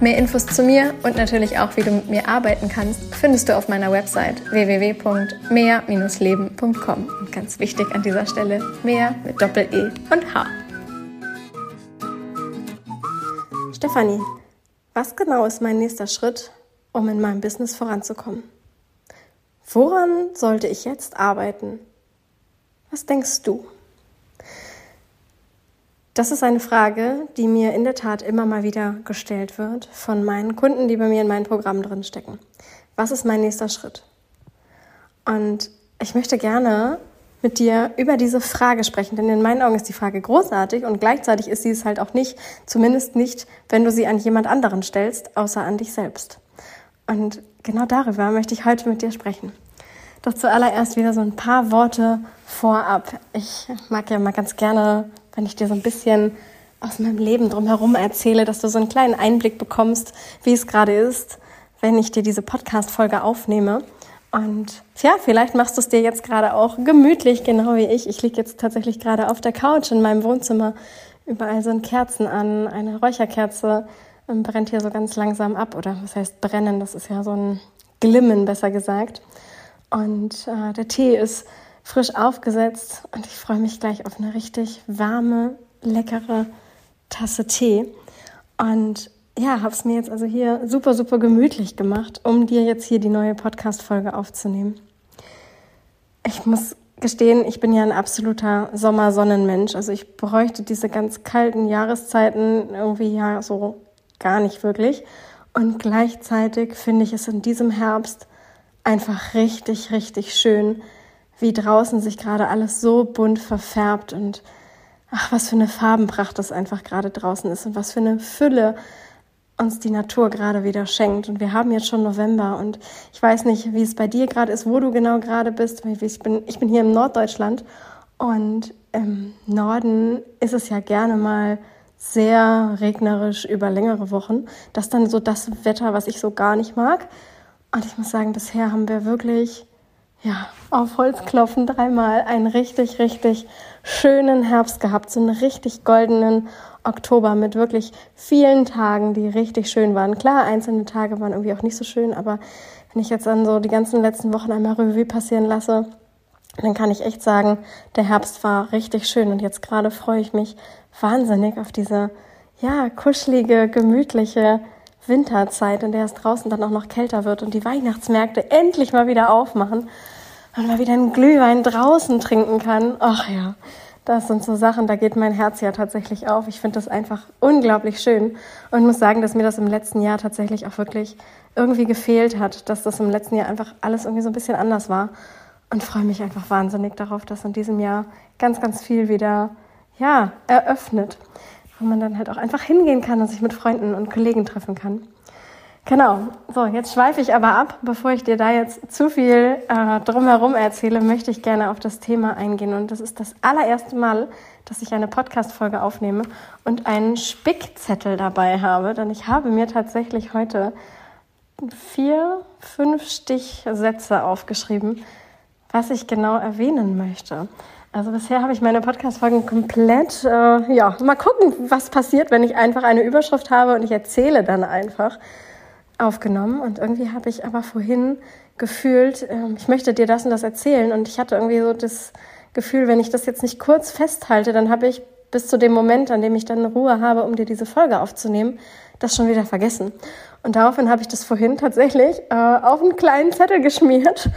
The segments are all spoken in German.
Mehr Infos zu mir und natürlich auch, wie du mit mir arbeiten kannst, findest du auf meiner Website www.mehr-leben.com. Und ganz wichtig an dieser Stelle, mehr mit Doppel-E und H. Stefanie, was genau ist mein nächster Schritt, um in meinem Business voranzukommen? Woran sollte ich jetzt arbeiten? Was denkst du? Das ist eine Frage, die mir in der Tat immer mal wieder gestellt wird von meinen Kunden, die bei mir in meinem Programm drin stecken. Was ist mein nächster Schritt? Und ich möchte gerne mit dir über diese Frage sprechen, denn in meinen Augen ist die Frage großartig und gleichzeitig ist sie es halt auch nicht, zumindest nicht, wenn du sie an jemand anderen stellst, außer an dich selbst. Und genau darüber möchte ich heute mit dir sprechen. Doch zuallererst wieder so ein paar Worte vorab. Ich mag ja mal ganz gerne wenn ich dir so ein bisschen aus meinem Leben drumherum erzähle, dass du so einen kleinen Einblick bekommst, wie es gerade ist, wenn ich dir diese Podcast-Folge aufnehme. Und ja, vielleicht machst du es dir jetzt gerade auch gemütlich, genau wie ich. Ich liege jetzt tatsächlich gerade auf der Couch in meinem Wohnzimmer. Überall sind Kerzen an. Eine Räucherkerze ähm, brennt hier so ganz langsam ab. Oder was heißt brennen? Das ist ja so ein Glimmen, besser gesagt. Und äh, der Tee ist frisch aufgesetzt und ich freue mich gleich auf eine richtig warme, leckere Tasse Tee. Und ja, habe es mir jetzt also hier super, super gemütlich gemacht, um dir jetzt hier die neue Podcast-Folge aufzunehmen. Ich muss gestehen, ich bin ja ein absoluter Sommersonnenmensch. Also ich bräuchte diese ganz kalten Jahreszeiten irgendwie ja so gar nicht wirklich. Und gleichzeitig finde ich es in diesem Herbst einfach richtig, richtig schön, wie draußen sich gerade alles so bunt verfärbt und ach, was für eine Farbenpracht das einfach gerade draußen ist und was für eine Fülle uns die Natur gerade wieder schenkt. Und wir haben jetzt schon November und ich weiß nicht, wie es bei dir gerade ist, wo du genau gerade bist. Ich bin, ich bin hier im Norddeutschland und im Norden ist es ja gerne mal sehr regnerisch über längere Wochen. Das ist dann so das Wetter, was ich so gar nicht mag. Und ich muss sagen, bisher haben wir wirklich ja, auf Holz klopfen dreimal einen richtig, richtig schönen Herbst gehabt, so einen richtig goldenen Oktober mit wirklich vielen Tagen, die richtig schön waren. Klar, einzelne Tage waren irgendwie auch nicht so schön, aber wenn ich jetzt dann so die ganzen letzten Wochen einmal Revue passieren lasse, dann kann ich echt sagen, der Herbst war richtig schön und jetzt gerade freue ich mich wahnsinnig auf diese, ja, kuschelige, gemütliche Winterzeit, in der es draußen dann auch noch kälter wird und die Weihnachtsmärkte endlich mal wieder aufmachen und mal wieder einen Glühwein draußen trinken kann. Ach ja, das sind so Sachen, da geht mein Herz ja tatsächlich auf. Ich finde das einfach unglaublich schön und muss sagen, dass mir das im letzten Jahr tatsächlich auch wirklich irgendwie gefehlt hat, dass das im letzten Jahr einfach alles irgendwie so ein bisschen anders war und freue mich einfach wahnsinnig darauf, dass in diesem Jahr ganz, ganz viel wieder, ja, eröffnet, wo man dann halt auch einfach hingehen kann und sich mit Freunden und Kollegen treffen kann. Genau. So, jetzt schweife ich aber ab. Bevor ich dir da jetzt zu viel äh, drumherum erzähle, möchte ich gerne auf das Thema eingehen. Und das ist das allererste Mal, dass ich eine Podcast-Folge aufnehme und einen Spickzettel dabei habe. Denn ich habe mir tatsächlich heute vier, fünf Stichsätze aufgeschrieben, was ich genau erwähnen möchte. Also bisher habe ich meine Podcast-Folgen komplett, äh, ja, mal gucken, was passiert, wenn ich einfach eine Überschrift habe und ich erzähle dann einfach aufgenommen und irgendwie habe ich aber vorhin gefühlt, ähm, ich möchte dir das und das erzählen und ich hatte irgendwie so das Gefühl, wenn ich das jetzt nicht kurz festhalte, dann habe ich bis zu dem Moment, an dem ich dann Ruhe habe, um dir diese Folge aufzunehmen, das schon wieder vergessen. Und daraufhin habe ich das vorhin tatsächlich äh, auf einen kleinen Zettel geschmiert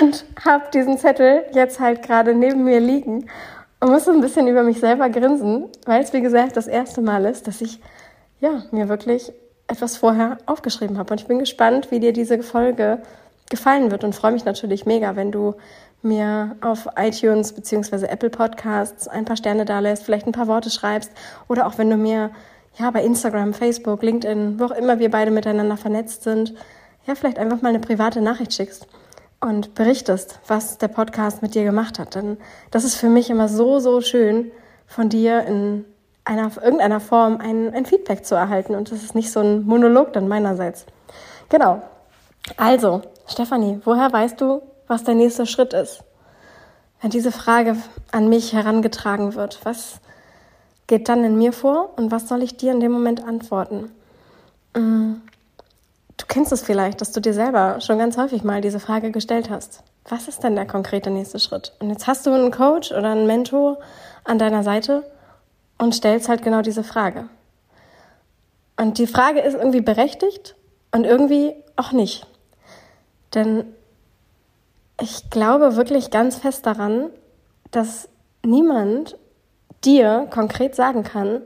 und habe diesen Zettel jetzt halt gerade neben mir liegen und muss so ein bisschen über mich selber grinsen, weil es wie gesagt das erste Mal ist, dass ich ja mir wirklich etwas vorher aufgeschrieben habe. Und ich bin gespannt, wie dir diese Folge gefallen wird und freue mich natürlich mega, wenn du mir auf iTunes bzw. Apple Podcasts ein paar Sterne da lässt, vielleicht ein paar Worte schreibst oder auch wenn du mir ja bei Instagram, Facebook, LinkedIn, wo auch immer wir beide miteinander vernetzt sind, ja vielleicht einfach mal eine private Nachricht schickst und berichtest, was der Podcast mit dir gemacht hat. Denn das ist für mich immer so, so schön, von dir in einer, irgendeiner Form ein, ein Feedback zu erhalten. Und das ist nicht so ein Monolog dann meinerseits. Genau. Also, Stefanie, woher weißt du, was der nächste Schritt ist? Wenn diese Frage an mich herangetragen wird, was geht dann in mir vor und was soll ich dir in dem Moment antworten? Mm, du kennst es vielleicht, dass du dir selber schon ganz häufig mal diese Frage gestellt hast. Was ist denn der konkrete nächste Schritt? Und jetzt hast du einen Coach oder einen Mentor an deiner Seite und stellst halt genau diese Frage. Und die Frage ist irgendwie berechtigt und irgendwie auch nicht. Denn ich glaube wirklich ganz fest daran, dass niemand dir konkret sagen kann,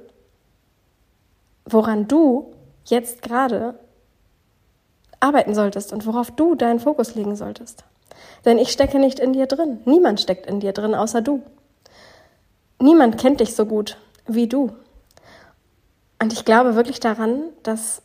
woran du jetzt gerade arbeiten solltest und worauf du deinen Fokus legen solltest. Denn ich stecke nicht in dir drin. Niemand steckt in dir drin, außer du. Niemand kennt dich so gut wie du. Und ich glaube wirklich daran, dass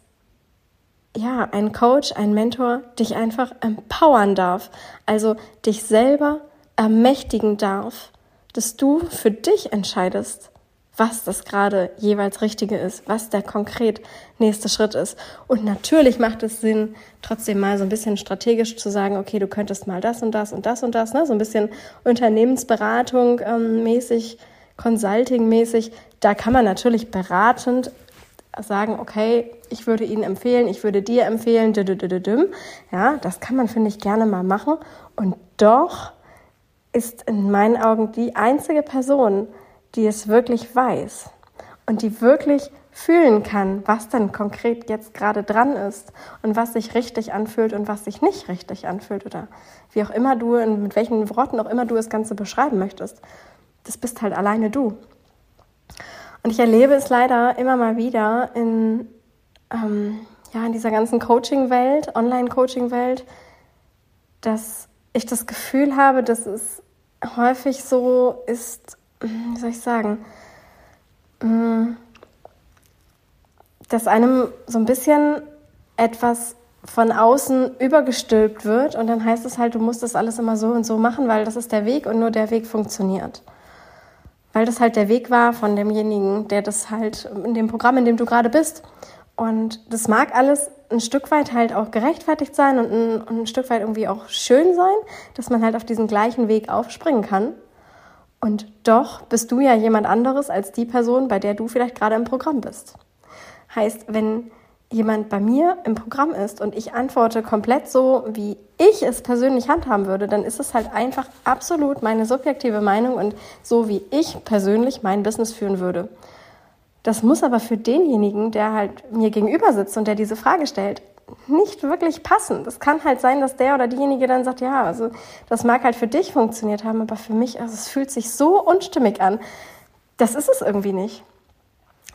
ja, ein Coach, ein Mentor dich einfach empowern darf, also dich selber ermächtigen darf, dass du für dich entscheidest, was das gerade jeweils Richtige ist, was der konkret nächste Schritt ist. Und natürlich macht es Sinn, trotzdem mal so ein bisschen strategisch zu sagen, okay, du könntest mal das und das und das und das, ne? so ein bisschen Unternehmensberatung ähm, mäßig, Consulting mäßig. Da kann man natürlich beratend sagen, okay, ich würde Ihnen empfehlen, ich würde dir empfehlen, ja, das kann man, finde ich, gerne mal machen. Und doch ist in meinen Augen die einzige Person, die es wirklich weiß und die wirklich fühlen kann, was denn konkret jetzt gerade dran ist und was sich richtig anfühlt und was sich nicht richtig anfühlt oder wie auch immer du, mit welchen Worten auch immer du das Ganze beschreiben möchtest. Das bist halt alleine du. Und ich erlebe es leider immer mal wieder in, ähm, ja, in dieser ganzen Coaching-Welt, Online-Coaching-Welt, dass ich das Gefühl habe, dass es häufig so ist, wie soll ich sagen, mm, dass einem so ein bisschen etwas von außen übergestülpt wird. Und dann heißt es halt, du musst das alles immer so und so machen, weil das ist der Weg und nur der Weg funktioniert weil das halt der Weg war von demjenigen, der das halt in dem Programm, in dem du gerade bist. Und das mag alles ein Stück weit halt auch gerechtfertigt sein und ein, und ein Stück weit irgendwie auch schön sein, dass man halt auf diesen gleichen Weg aufspringen kann. Und doch bist du ja jemand anderes als die Person, bei der du vielleicht gerade im Programm bist. Heißt, wenn jemand bei mir im Programm ist und ich antworte komplett so, wie ich es persönlich handhaben würde, dann ist es halt einfach absolut meine subjektive Meinung und so, wie ich persönlich mein Business führen würde. Das muss aber für denjenigen, der halt mir gegenüber sitzt und der diese Frage stellt, nicht wirklich passen. Das kann halt sein, dass der oder diejenige dann sagt, ja, also das mag halt für dich funktioniert haben, aber für mich, also es fühlt sich so unstimmig an. Das ist es irgendwie nicht.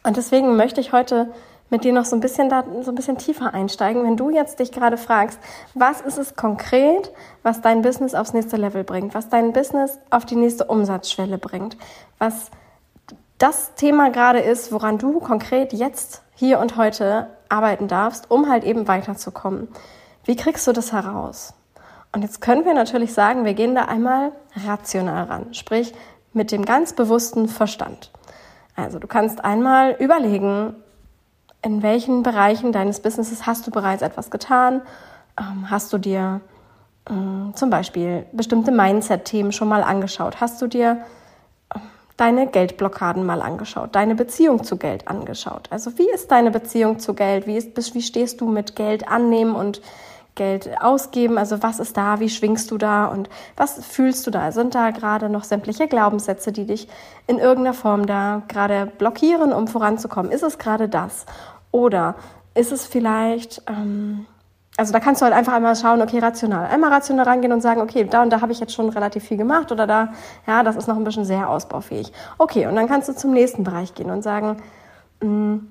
Und deswegen möchte ich heute mit dir noch so ein bisschen da, so ein bisschen tiefer einsteigen. Wenn du jetzt dich gerade fragst, was ist es konkret, was dein Business aufs nächste Level bringt, was dein Business auf die nächste Umsatzschwelle bringt, was das Thema gerade ist, woran du konkret jetzt, hier und heute arbeiten darfst, um halt eben weiterzukommen. Wie kriegst du das heraus? Und jetzt können wir natürlich sagen, wir gehen da einmal rational ran, sprich mit dem ganz bewussten Verstand. Also du kannst einmal überlegen, in welchen Bereichen deines Businesses hast du bereits etwas getan? Ähm, hast du dir ähm, zum Beispiel bestimmte Mindset-Themen schon mal angeschaut? Hast du dir ähm, deine Geldblockaden mal angeschaut, deine Beziehung zu Geld angeschaut? Also wie ist deine Beziehung zu Geld? Wie, ist, wie stehst du mit Geld annehmen und Geld ausgeben? Also was ist da? Wie schwingst du da? Und was fühlst du da? Sind da gerade noch sämtliche Glaubenssätze, die dich in irgendeiner Form da gerade blockieren, um voranzukommen? Ist es gerade das? Oder ist es vielleicht, ähm, also da kannst du halt einfach einmal schauen, okay, rational. Einmal rational rangehen und sagen, okay, da und da habe ich jetzt schon relativ viel gemacht oder da, ja, das ist noch ein bisschen sehr ausbaufähig. Okay, und dann kannst du zum nächsten Bereich gehen und sagen, mh, hm,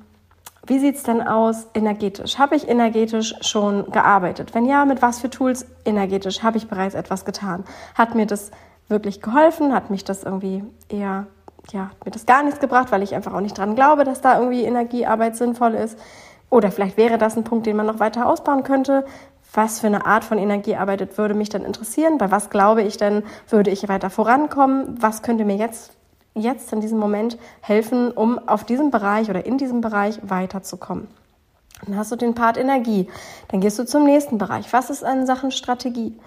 wie sieht's denn aus energetisch? Habe ich energetisch schon gearbeitet? Wenn ja, mit was für Tools energetisch habe ich bereits etwas getan? Hat mir das wirklich geholfen? Hat mich das irgendwie eher ja, mir das gar nichts gebracht, weil ich einfach auch nicht dran glaube, dass da irgendwie Energiearbeit sinnvoll ist. Oder vielleicht wäre das ein Punkt, den man noch weiter ausbauen könnte. was für eine Art von Energiearbeit würde mich denn interessieren? Bei was glaube ich denn, würde ich weiter vorankommen? Was könnte mir jetzt, jetzt in diesem Moment helfen, um auf diesem Bereich oder in diesem Bereich weiterzukommen? Dann hast du den Part Energie. Dann gehst du zum nächsten Bereich. Was ist an Sachen Strategie?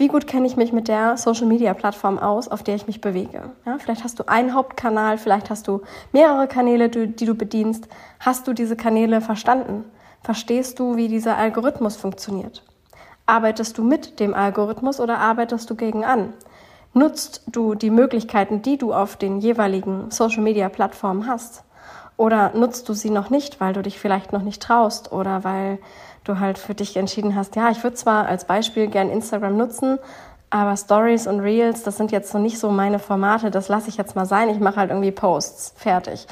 Wie gut kenne ich mich mit der Social Media Plattform aus, auf der ich mich bewege? Ja, vielleicht hast du einen Hauptkanal, vielleicht hast du mehrere Kanäle, die, die du bedienst. Hast du diese Kanäle verstanden? Verstehst du, wie dieser Algorithmus funktioniert? Arbeitest du mit dem Algorithmus oder arbeitest du gegen an? Nutzt du die Möglichkeiten, die du auf den jeweiligen Social Media Plattformen hast? Oder nutzt du sie noch nicht, weil du dich vielleicht noch nicht traust oder weil du halt für dich entschieden hast, ja, ich würde zwar als Beispiel gern Instagram nutzen, aber Stories und Reels, das sind jetzt so nicht so meine Formate, das lasse ich jetzt mal sein, ich mache halt irgendwie Posts, fertig.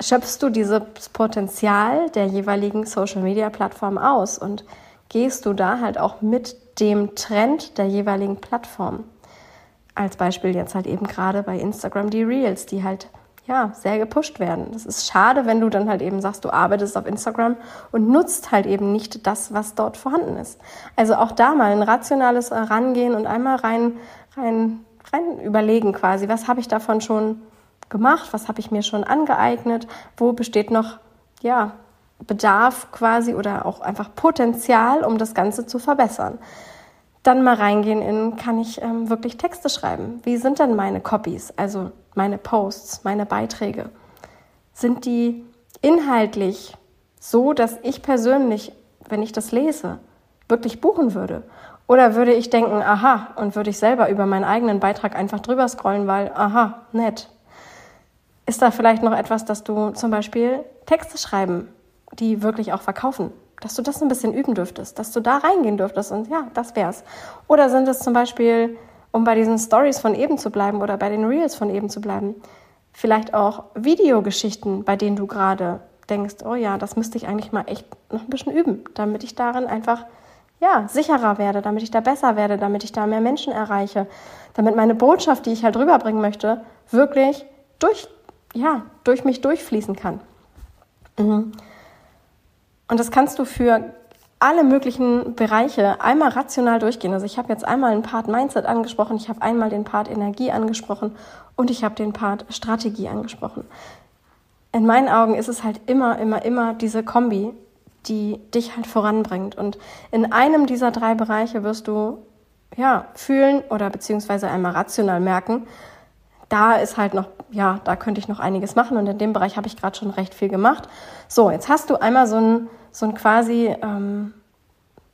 Schöpfst du dieses Potenzial der jeweiligen Social-Media-Plattform aus und gehst du da halt auch mit dem Trend der jeweiligen Plattform? Als Beispiel jetzt halt eben gerade bei Instagram die Reels, die halt ja, sehr gepusht werden. Das ist schade, wenn du dann halt eben sagst, du arbeitest auf Instagram und nutzt halt eben nicht das, was dort vorhanden ist. Also auch da mal ein rationales Herangehen und einmal rein, rein, rein überlegen quasi, was habe ich davon schon gemacht, was habe ich mir schon angeeignet, wo besteht noch, ja, Bedarf quasi oder auch einfach Potenzial, um das Ganze zu verbessern dann mal reingehen in, kann ich ähm, wirklich Texte schreiben? Wie sind denn meine Copies, also meine Posts, meine Beiträge? Sind die inhaltlich so, dass ich persönlich, wenn ich das lese, wirklich buchen würde? Oder würde ich denken, aha, und würde ich selber über meinen eigenen Beitrag einfach drüber scrollen, weil, aha, nett. Ist da vielleicht noch etwas, dass du zum Beispiel Texte schreiben, die wirklich auch verkaufen? Dass du das ein bisschen üben dürftest, dass du da reingehen dürftest und ja, das wär's. Oder sind es zum Beispiel, um bei diesen Stories von eben zu bleiben oder bei den Reels von eben zu bleiben, vielleicht auch Videogeschichten, bei denen du gerade denkst, oh ja, das müsste ich eigentlich mal echt noch ein bisschen üben, damit ich darin einfach ja, sicherer werde, damit ich da besser werde, damit ich da mehr Menschen erreiche, damit meine Botschaft, die ich halt rüberbringen möchte, wirklich durch, ja, durch mich durchfließen kann. Mhm. Und das kannst du für alle möglichen Bereiche einmal rational durchgehen. Also ich habe jetzt einmal den Part Mindset angesprochen, ich habe einmal den Part Energie angesprochen und ich habe den Part Strategie angesprochen. In meinen Augen ist es halt immer, immer, immer diese Kombi, die dich halt voranbringt. Und in einem dieser drei Bereiche wirst du ja fühlen oder beziehungsweise einmal rational merken, da ist halt noch, ja, da könnte ich noch einiges machen und in dem Bereich habe ich gerade schon recht viel gemacht. So, jetzt hast du einmal so ein so ein quasi ähm,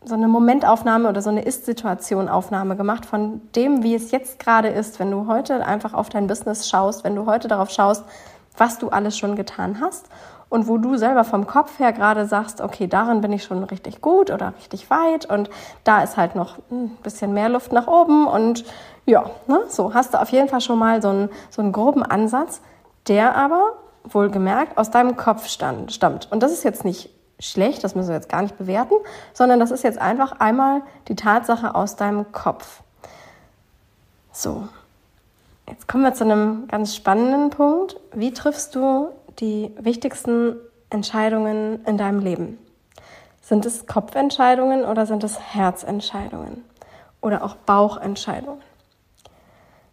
so eine Momentaufnahme oder so eine Ist-Situation-Aufnahme gemacht von dem, wie es jetzt gerade ist, wenn du heute einfach auf dein Business schaust, wenn du heute darauf schaust, was du alles schon getan hast und wo du selber vom Kopf her gerade sagst, okay, darin bin ich schon richtig gut oder richtig weit und da ist halt noch ein bisschen mehr Luft nach oben und ja, ne, so hast du auf jeden Fall schon mal so einen, so einen groben Ansatz, der aber wohlgemerkt aus deinem Kopf stand, stammt. Und das ist jetzt nicht schlecht, das müssen wir jetzt gar nicht bewerten, sondern das ist jetzt einfach einmal die Tatsache aus deinem Kopf. So, jetzt kommen wir zu einem ganz spannenden Punkt. Wie triffst du die wichtigsten Entscheidungen in deinem Leben? Sind es Kopfentscheidungen oder sind es Herzentscheidungen? Oder auch Bauchentscheidungen?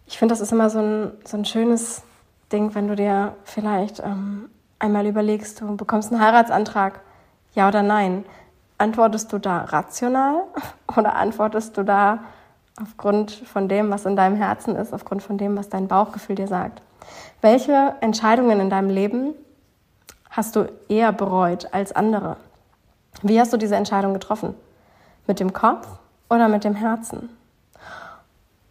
Ich finde, das ist immer so ein, so ein schönes Ding, wenn du dir vielleicht ähm, einmal überlegst, du bekommst einen Heiratsantrag ja oder nein? Antwortest du da rational oder antwortest du da aufgrund von dem, was in deinem Herzen ist, aufgrund von dem, was dein Bauchgefühl dir sagt? Welche Entscheidungen in deinem Leben hast du eher bereut als andere? Wie hast du diese Entscheidung getroffen? Mit dem Kopf oder mit dem Herzen?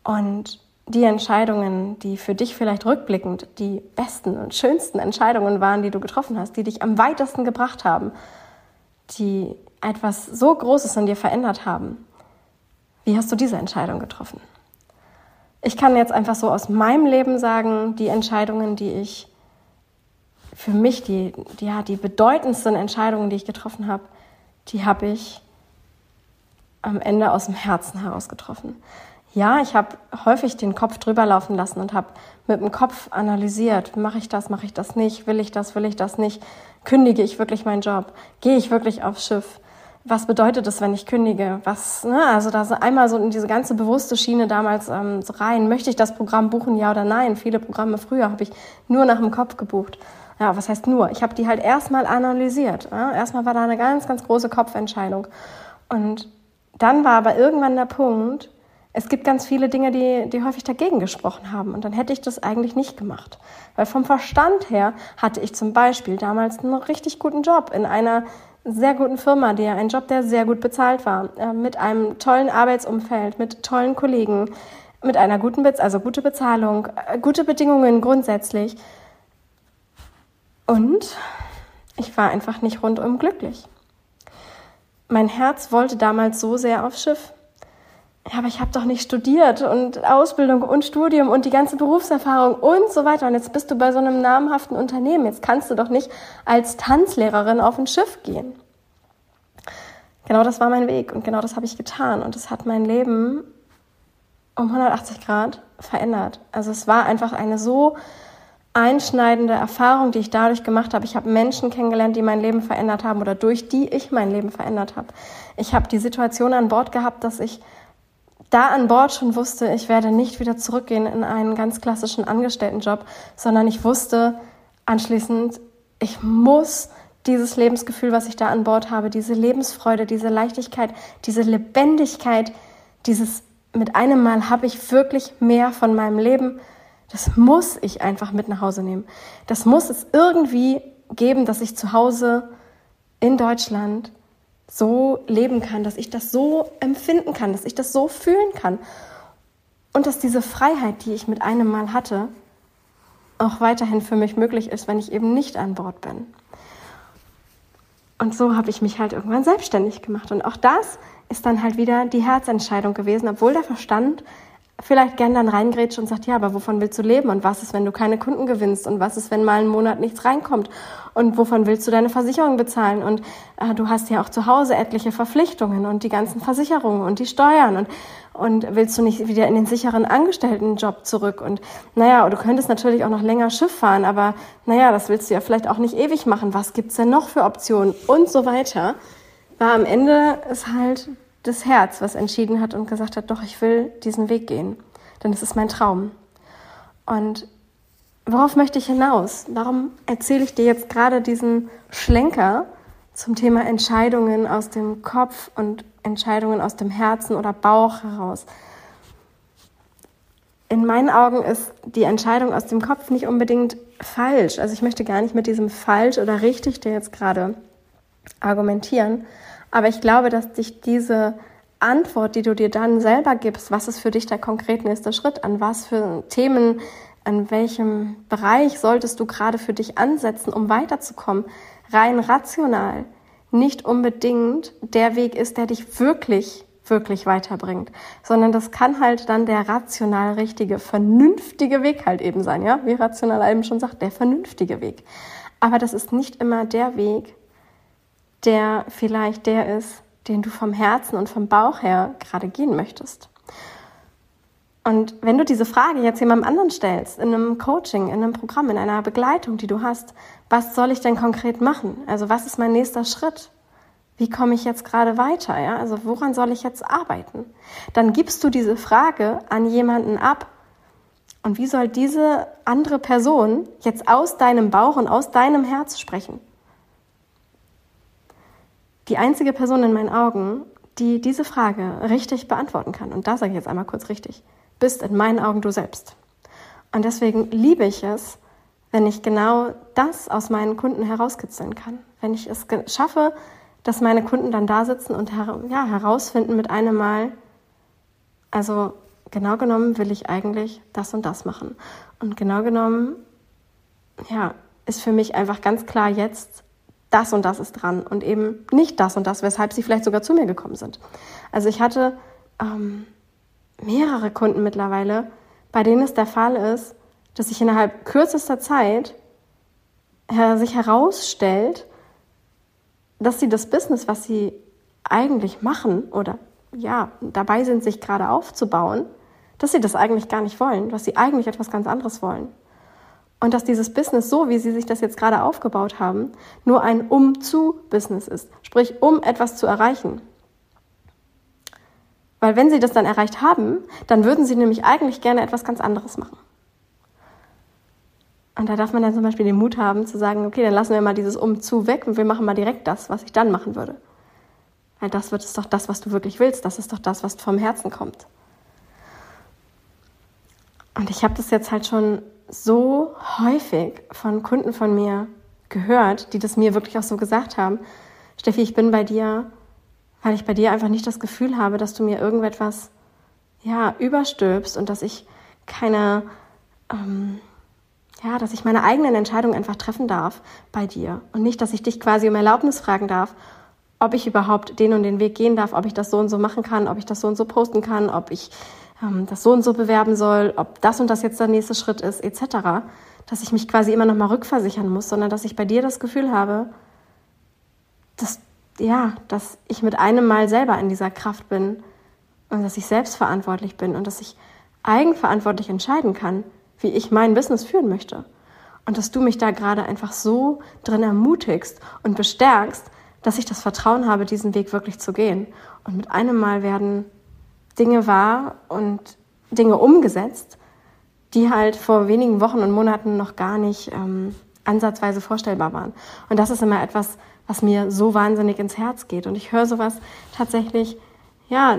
Und die Entscheidungen, die für dich vielleicht rückblickend die besten und schönsten Entscheidungen waren, die du getroffen hast, die dich am weitesten gebracht haben, die etwas so Großes in dir verändert haben. Wie hast du diese Entscheidung getroffen? Ich kann jetzt einfach so aus meinem Leben sagen, die Entscheidungen, die ich für mich, die, die, ja, die bedeutendsten Entscheidungen, die ich getroffen habe, die habe ich am Ende aus dem Herzen heraus getroffen. Ja, ich habe häufig den Kopf drüber laufen lassen und habe mit dem Kopf analysiert, mache ich das, mache ich das nicht, will ich das, will ich das nicht, kündige ich wirklich meinen Job, gehe ich wirklich aufs Schiff, was bedeutet es, wenn ich kündige? Was, ne? Also da einmal so in diese ganze bewusste Schiene damals ähm, so rein. Möchte ich das Programm buchen, ja oder nein? Viele Programme früher habe ich nur nach dem Kopf gebucht. Ja, was heißt nur? Ich habe die halt erstmal analysiert. Ja? Erstmal war da eine ganz, ganz große Kopfentscheidung. Und dann war aber irgendwann der Punkt, es gibt ganz viele Dinge, die, die häufig dagegen gesprochen haben. Und dann hätte ich das eigentlich nicht gemacht. Weil vom Verstand her hatte ich zum Beispiel damals einen richtig guten Job in einer sehr guten Firma, der ein Job, der sehr gut bezahlt war, äh, mit einem tollen Arbeitsumfeld, mit tollen Kollegen, mit einer guten, Be also gute Bezahlung, äh, gute Bedingungen grundsätzlich. Und ich war einfach nicht rundum glücklich. Mein Herz wollte damals so sehr aufs Schiff. Ja, aber ich habe doch nicht studiert und Ausbildung und Studium und die ganze Berufserfahrung und so weiter. Und jetzt bist du bei so einem namhaften Unternehmen. Jetzt kannst du doch nicht als Tanzlehrerin auf ein Schiff gehen. Genau das war mein Weg und genau das habe ich getan. Und es hat mein Leben um 180 Grad verändert. Also es war einfach eine so einschneidende Erfahrung, die ich dadurch gemacht habe. Ich habe Menschen kennengelernt, die mein Leben verändert haben oder durch die ich mein Leben verändert habe. Ich habe die Situation an Bord gehabt, dass ich da an Bord schon wusste, ich werde nicht wieder zurückgehen in einen ganz klassischen Angestelltenjob, sondern ich wusste anschließend, ich muss dieses Lebensgefühl, was ich da an Bord habe, diese Lebensfreude, diese Leichtigkeit, diese Lebendigkeit, dieses mit einem Mal habe ich wirklich mehr von meinem Leben, das muss ich einfach mit nach Hause nehmen. Das muss es irgendwie geben, dass ich zu Hause in Deutschland so leben kann, dass ich das so empfinden kann, dass ich das so fühlen kann. Und dass diese Freiheit, die ich mit einem Mal hatte, auch weiterhin für mich möglich ist, wenn ich eben nicht an Bord bin. Und so habe ich mich halt irgendwann selbstständig gemacht. Und auch das ist dann halt wieder die Herzentscheidung gewesen, obwohl der Verstand vielleicht gern dann reingrätscht und sagt, ja, aber wovon willst du leben? Und was ist, wenn du keine Kunden gewinnst? Und was ist, wenn mal einen Monat nichts reinkommt? Und wovon willst du deine Versicherung bezahlen? Und äh, du hast ja auch zu Hause etliche Verpflichtungen und die ganzen Versicherungen und die Steuern. Und, und willst du nicht wieder in den sicheren Angestelltenjob zurück? Und naja, du könntest natürlich auch noch länger Schiff fahren, aber naja, das willst du ja vielleicht auch nicht ewig machen. Was gibt's denn noch für Optionen? Und so weiter. War am Ende ist halt das Herz, was entschieden hat und gesagt hat, doch, ich will diesen Weg gehen, denn es ist mein Traum. Und worauf möchte ich hinaus? Warum erzähle ich dir jetzt gerade diesen Schlenker zum Thema Entscheidungen aus dem Kopf und Entscheidungen aus dem Herzen oder Bauch heraus? In meinen Augen ist die Entscheidung aus dem Kopf nicht unbedingt falsch. Also ich möchte gar nicht mit diesem falsch oder richtig dir jetzt gerade argumentieren, aber ich glaube, dass dich diese Antwort, die du dir dann selber gibst, was ist für dich der konkret nächste Schritt, an was für Themen, an welchem Bereich solltest du gerade für dich ansetzen, um weiterzukommen, rein rational, nicht unbedingt der Weg ist, der dich wirklich wirklich weiterbringt, sondern das kann halt dann der rational richtige, vernünftige Weg halt eben sein, ja, wie rational eben schon sagt, der vernünftige Weg. Aber das ist nicht immer der Weg, der vielleicht der ist, den du vom Herzen und vom Bauch her gerade gehen möchtest. Und wenn du diese Frage jetzt jemandem anderen stellst, in einem Coaching, in einem Programm, in einer Begleitung, die du hast, was soll ich denn konkret machen? Also was ist mein nächster Schritt? Wie komme ich jetzt gerade weiter? Ja? Also woran soll ich jetzt arbeiten? Dann gibst du diese Frage an jemanden ab. Und wie soll diese andere Person jetzt aus deinem Bauch und aus deinem Herz sprechen? Die einzige Person in meinen Augen, die diese Frage richtig beantworten kann, und da sage ich jetzt einmal kurz richtig, bist in meinen Augen du selbst. Und deswegen liebe ich es, wenn ich genau das aus meinen Kunden herauskitzeln kann. Wenn ich es schaffe, dass meine Kunden dann da sitzen und her ja, herausfinden mit einem Mal, also genau genommen will ich eigentlich das und das machen. Und genau genommen, ja, ist für mich einfach ganz klar jetzt das und das ist dran und eben nicht das und das, weshalb sie vielleicht sogar zu mir gekommen sind. Also ich hatte ähm, mehrere Kunden mittlerweile, bei denen es der Fall ist, dass sich innerhalb kürzester Zeit her sich herausstellt, dass sie das Business, was sie eigentlich machen oder ja, dabei sind, sich gerade aufzubauen, dass sie das eigentlich gar nicht wollen, dass sie eigentlich etwas ganz anderes wollen. Und dass dieses Business so, wie sie sich das jetzt gerade aufgebaut haben, nur ein Um-zu-Business ist. Sprich, um etwas zu erreichen. Weil wenn sie das dann erreicht haben, dann würden sie nämlich eigentlich gerne etwas ganz anderes machen. Und da darf man dann zum Beispiel den Mut haben zu sagen, okay, dann lassen wir mal dieses Um-zu weg und wir machen mal direkt das, was ich dann machen würde. Weil das wird es doch das, was du wirklich willst. Das ist doch das, was vom Herzen kommt. Und ich habe das jetzt halt schon so häufig von Kunden von mir gehört, die das mir wirklich auch so gesagt haben. Steffi, ich bin bei dir, weil ich bei dir einfach nicht das Gefühl habe, dass du mir irgendetwas ja, überstülpst und dass ich keine, ähm, ja, dass ich meine eigenen Entscheidungen einfach treffen darf bei dir und nicht, dass ich dich quasi um Erlaubnis fragen darf, ob ich überhaupt den und den Weg gehen darf, ob ich das so und so machen kann, ob ich das so und so posten kann, ob ich das so und so bewerben soll, ob das und das jetzt der nächste Schritt ist, etc., dass ich mich quasi immer noch mal rückversichern muss, sondern dass ich bei dir das Gefühl habe, dass, ja, dass ich mit einem Mal selber in dieser Kraft bin und dass ich selbstverantwortlich bin und dass ich eigenverantwortlich entscheiden kann, wie ich mein Business führen möchte. Und dass du mich da gerade einfach so drin ermutigst und bestärkst, dass ich das Vertrauen habe, diesen Weg wirklich zu gehen. Und mit einem Mal werden Dinge wahr und Dinge umgesetzt, die halt vor wenigen Wochen und Monaten noch gar nicht ähm, ansatzweise vorstellbar waren. Und das ist immer etwas, was mir so wahnsinnig ins Herz geht. Und ich höre sowas tatsächlich, ja,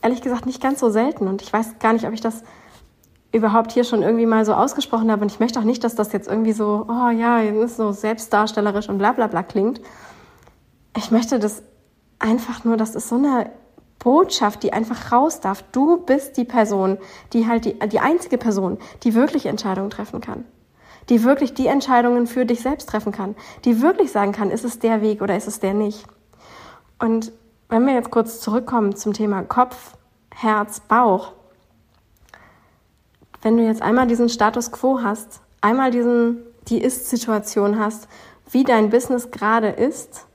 ehrlich gesagt nicht ganz so selten. Und ich weiß gar nicht, ob ich das überhaupt hier schon irgendwie mal so ausgesprochen habe. Und ich möchte auch nicht, dass das jetzt irgendwie so, oh ja, ist so selbstdarstellerisch und bla bla bla klingt. Ich möchte das einfach nur, das ist so eine Botschaft, die einfach raus darf. Du bist die Person, die halt die, die einzige Person, die wirklich Entscheidungen treffen kann. Die wirklich die Entscheidungen für dich selbst treffen kann. Die wirklich sagen kann, ist es der Weg oder ist es der nicht. Und wenn wir jetzt kurz zurückkommen zum Thema Kopf, Herz, Bauch. Wenn du jetzt einmal diesen Status quo hast, einmal diesen, die Ist-Situation hast, wie dein Business gerade ist,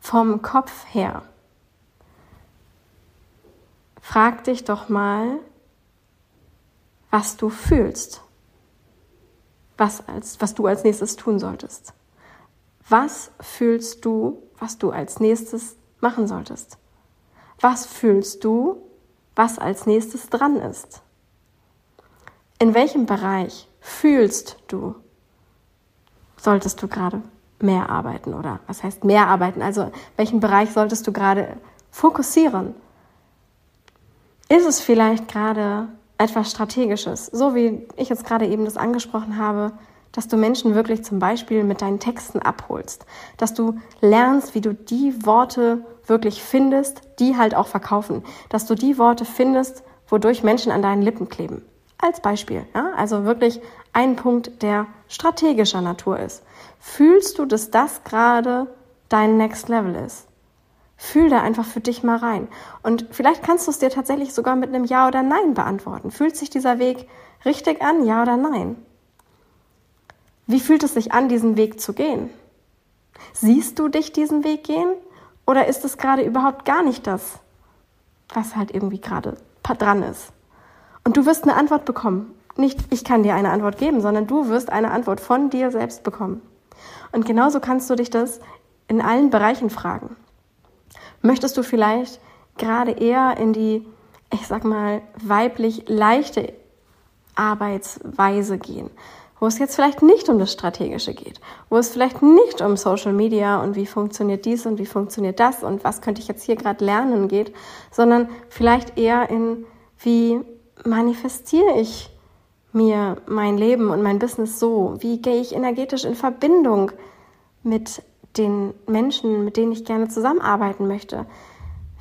vom Kopf her, frag dich doch mal, was du fühlst, was, als, was du als nächstes tun solltest. Was fühlst du, was du als nächstes machen solltest? Was fühlst du, was als nächstes dran ist? In welchem Bereich fühlst du, solltest du gerade mehr arbeiten oder was heißt mehr arbeiten? Also welchen Bereich solltest du gerade fokussieren? Ist es vielleicht gerade etwas Strategisches, so wie ich jetzt gerade eben das angesprochen habe, dass du Menschen wirklich zum Beispiel mit deinen Texten abholst, dass du lernst, wie du die Worte wirklich findest, die halt auch verkaufen, dass du die Worte findest, wodurch Menschen an deinen Lippen kleben. Als Beispiel, ja? also wirklich ein Punkt, der strategischer Natur ist. Fühlst du, dass das gerade dein Next Level ist? Fühl da einfach für dich mal rein. Und vielleicht kannst du es dir tatsächlich sogar mit einem Ja oder Nein beantworten. Fühlt sich dieser Weg richtig an, ja oder nein? Wie fühlt es sich an, diesen Weg zu gehen? Siehst du dich diesen Weg gehen? Oder ist es gerade überhaupt gar nicht das, was halt irgendwie gerade dran ist? Und du wirst eine Antwort bekommen. Nicht ich kann dir eine Antwort geben, sondern du wirst eine Antwort von dir selbst bekommen. Und genauso kannst du dich das in allen Bereichen fragen. Möchtest du vielleicht gerade eher in die, ich sag mal, weiblich leichte Arbeitsweise gehen, wo es jetzt vielleicht nicht um das Strategische geht, wo es vielleicht nicht um Social Media und wie funktioniert dies und wie funktioniert das und was könnte ich jetzt hier gerade lernen geht, sondern vielleicht eher in, wie manifestiere ich mir mein Leben und mein Business so, wie gehe ich energetisch in Verbindung mit den Menschen, mit denen ich gerne zusammenarbeiten möchte?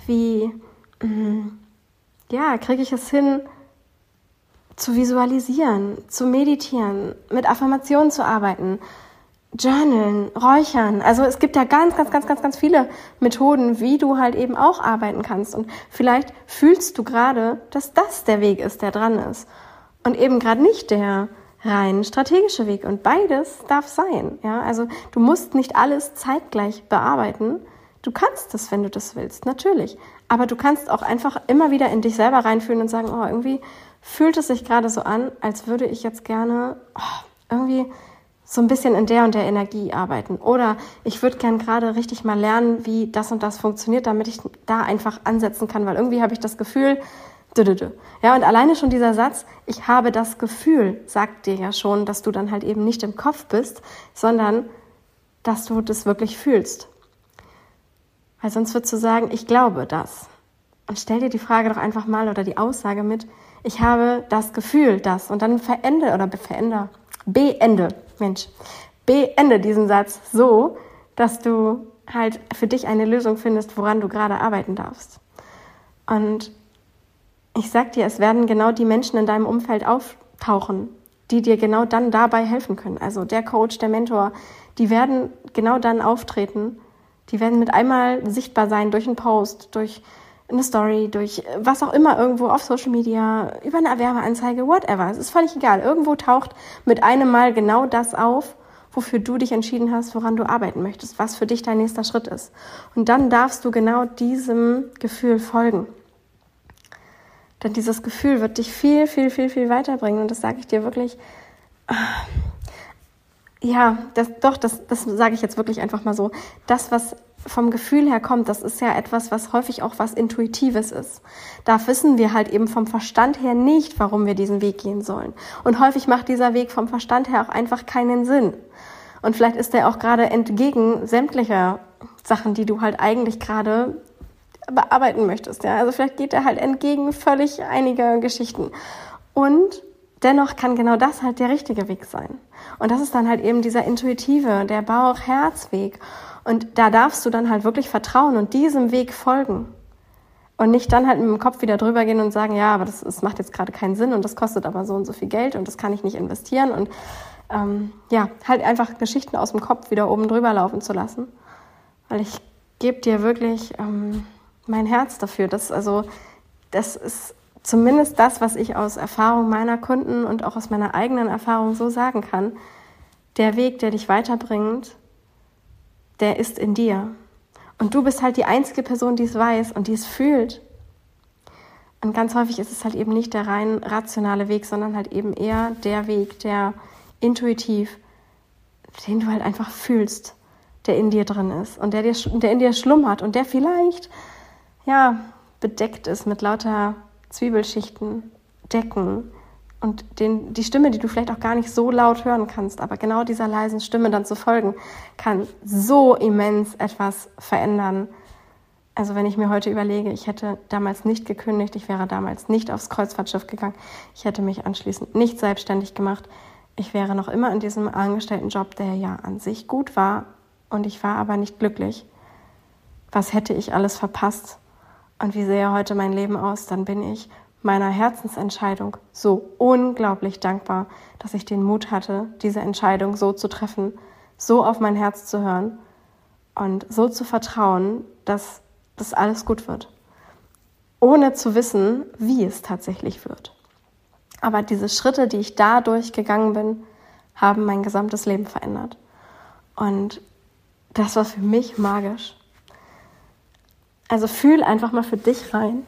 Wie, mm, ja, kriege ich es hin, zu visualisieren, zu meditieren, mit Affirmationen zu arbeiten, journalen, räuchern. Also es gibt ja ganz, ganz, ganz, ganz, ganz viele Methoden, wie du halt eben auch arbeiten kannst. Und vielleicht fühlst du gerade, dass das der Weg ist, der dran ist. Und eben gerade nicht der, rein strategische Weg und beides darf sein. Ja, also du musst nicht alles zeitgleich bearbeiten. Du kannst das, wenn du das willst, natürlich. Aber du kannst auch einfach immer wieder in dich selber reinfühlen und sagen, oh, irgendwie fühlt es sich gerade so an, als würde ich jetzt gerne oh, irgendwie so ein bisschen in der und der Energie arbeiten. Oder ich würde gern gerade richtig mal lernen, wie das und das funktioniert, damit ich da einfach ansetzen kann, weil irgendwie habe ich das Gefühl, ja, und alleine schon dieser Satz, ich habe das Gefühl, sagt dir ja schon, dass du dann halt eben nicht im Kopf bist, sondern dass du das wirklich fühlst. Weil sonst würdest du sagen, ich glaube das. Und stell dir die Frage doch einfach mal oder die Aussage mit, ich habe das Gefühl, das. Und dann verende oder veränder, beende Mensch, beende diesen Satz so, dass du halt für dich eine Lösung findest, woran du gerade arbeiten darfst. Und ich sag dir, es werden genau die Menschen in deinem Umfeld auftauchen, die dir genau dann dabei helfen können. Also der Coach, der Mentor, die werden genau dann auftreten. Die werden mit einmal sichtbar sein durch einen Post, durch eine Story, durch was auch immer irgendwo auf Social Media, über eine Werbeanzeige, whatever. Es ist völlig egal. Irgendwo taucht mit einem Mal genau das auf, wofür du dich entschieden hast, woran du arbeiten möchtest, was für dich dein nächster Schritt ist. Und dann darfst du genau diesem Gefühl folgen. Denn dieses Gefühl wird dich viel, viel, viel, viel weiterbringen. Und das sage ich dir wirklich. Ja, das, doch, das, das sage ich jetzt wirklich einfach mal so. Das, was vom Gefühl her kommt, das ist ja etwas, was häufig auch was Intuitives ist. Da wissen wir halt eben vom Verstand her nicht, warum wir diesen Weg gehen sollen. Und häufig macht dieser Weg vom Verstand her auch einfach keinen Sinn. Und vielleicht ist er auch gerade entgegen sämtlicher Sachen, die du halt eigentlich gerade bearbeiten möchtest. Ja? Also vielleicht geht er halt entgegen völlig einiger Geschichten. Und dennoch kann genau das halt der richtige Weg sein. Und das ist dann halt eben dieser intuitive, der Bauch-Herz-Weg. Und da darfst du dann halt wirklich vertrauen und diesem Weg folgen. Und nicht dann halt mit dem Kopf wieder drüber gehen und sagen, ja, aber das, das macht jetzt gerade keinen Sinn und das kostet aber so und so viel Geld und das kann ich nicht investieren. Und ähm, ja, halt einfach Geschichten aus dem Kopf wieder oben drüber laufen zu lassen. Weil ich gebe dir wirklich ähm, mein Herz dafür. Das, also, das ist zumindest das, was ich aus Erfahrung meiner Kunden und auch aus meiner eigenen Erfahrung so sagen kann. Der Weg, der dich weiterbringt, der ist in dir. Und du bist halt die einzige Person, die es weiß und die es fühlt. Und ganz häufig ist es halt eben nicht der rein rationale Weg, sondern halt eben eher der Weg, der intuitiv, den du halt einfach fühlst, der in dir drin ist und der, dir, der in dir schlummert und der vielleicht, ja, bedeckt ist mit lauter Zwiebelschichten, Decken, und den, die Stimme, die du vielleicht auch gar nicht so laut hören kannst, aber genau dieser leisen Stimme dann zu folgen, kann so immens etwas verändern. Also wenn ich mir heute überlege, ich hätte damals nicht gekündigt, ich wäre damals nicht aufs Kreuzfahrtschiff gegangen, ich hätte mich anschließend nicht selbstständig gemacht, ich wäre noch immer in diesem Angestelltenjob, der ja an sich gut war und ich war aber nicht glücklich. Was hätte ich alles verpasst? Und wie sähe heute mein Leben aus? Dann bin ich meiner Herzensentscheidung so unglaublich dankbar, dass ich den Mut hatte, diese Entscheidung so zu treffen, so auf mein Herz zu hören und so zu vertrauen, dass das alles gut wird, ohne zu wissen, wie es tatsächlich wird. Aber diese Schritte, die ich dadurch gegangen bin, haben mein gesamtes Leben verändert. Und das war für mich magisch. Also fühl einfach mal für dich rein,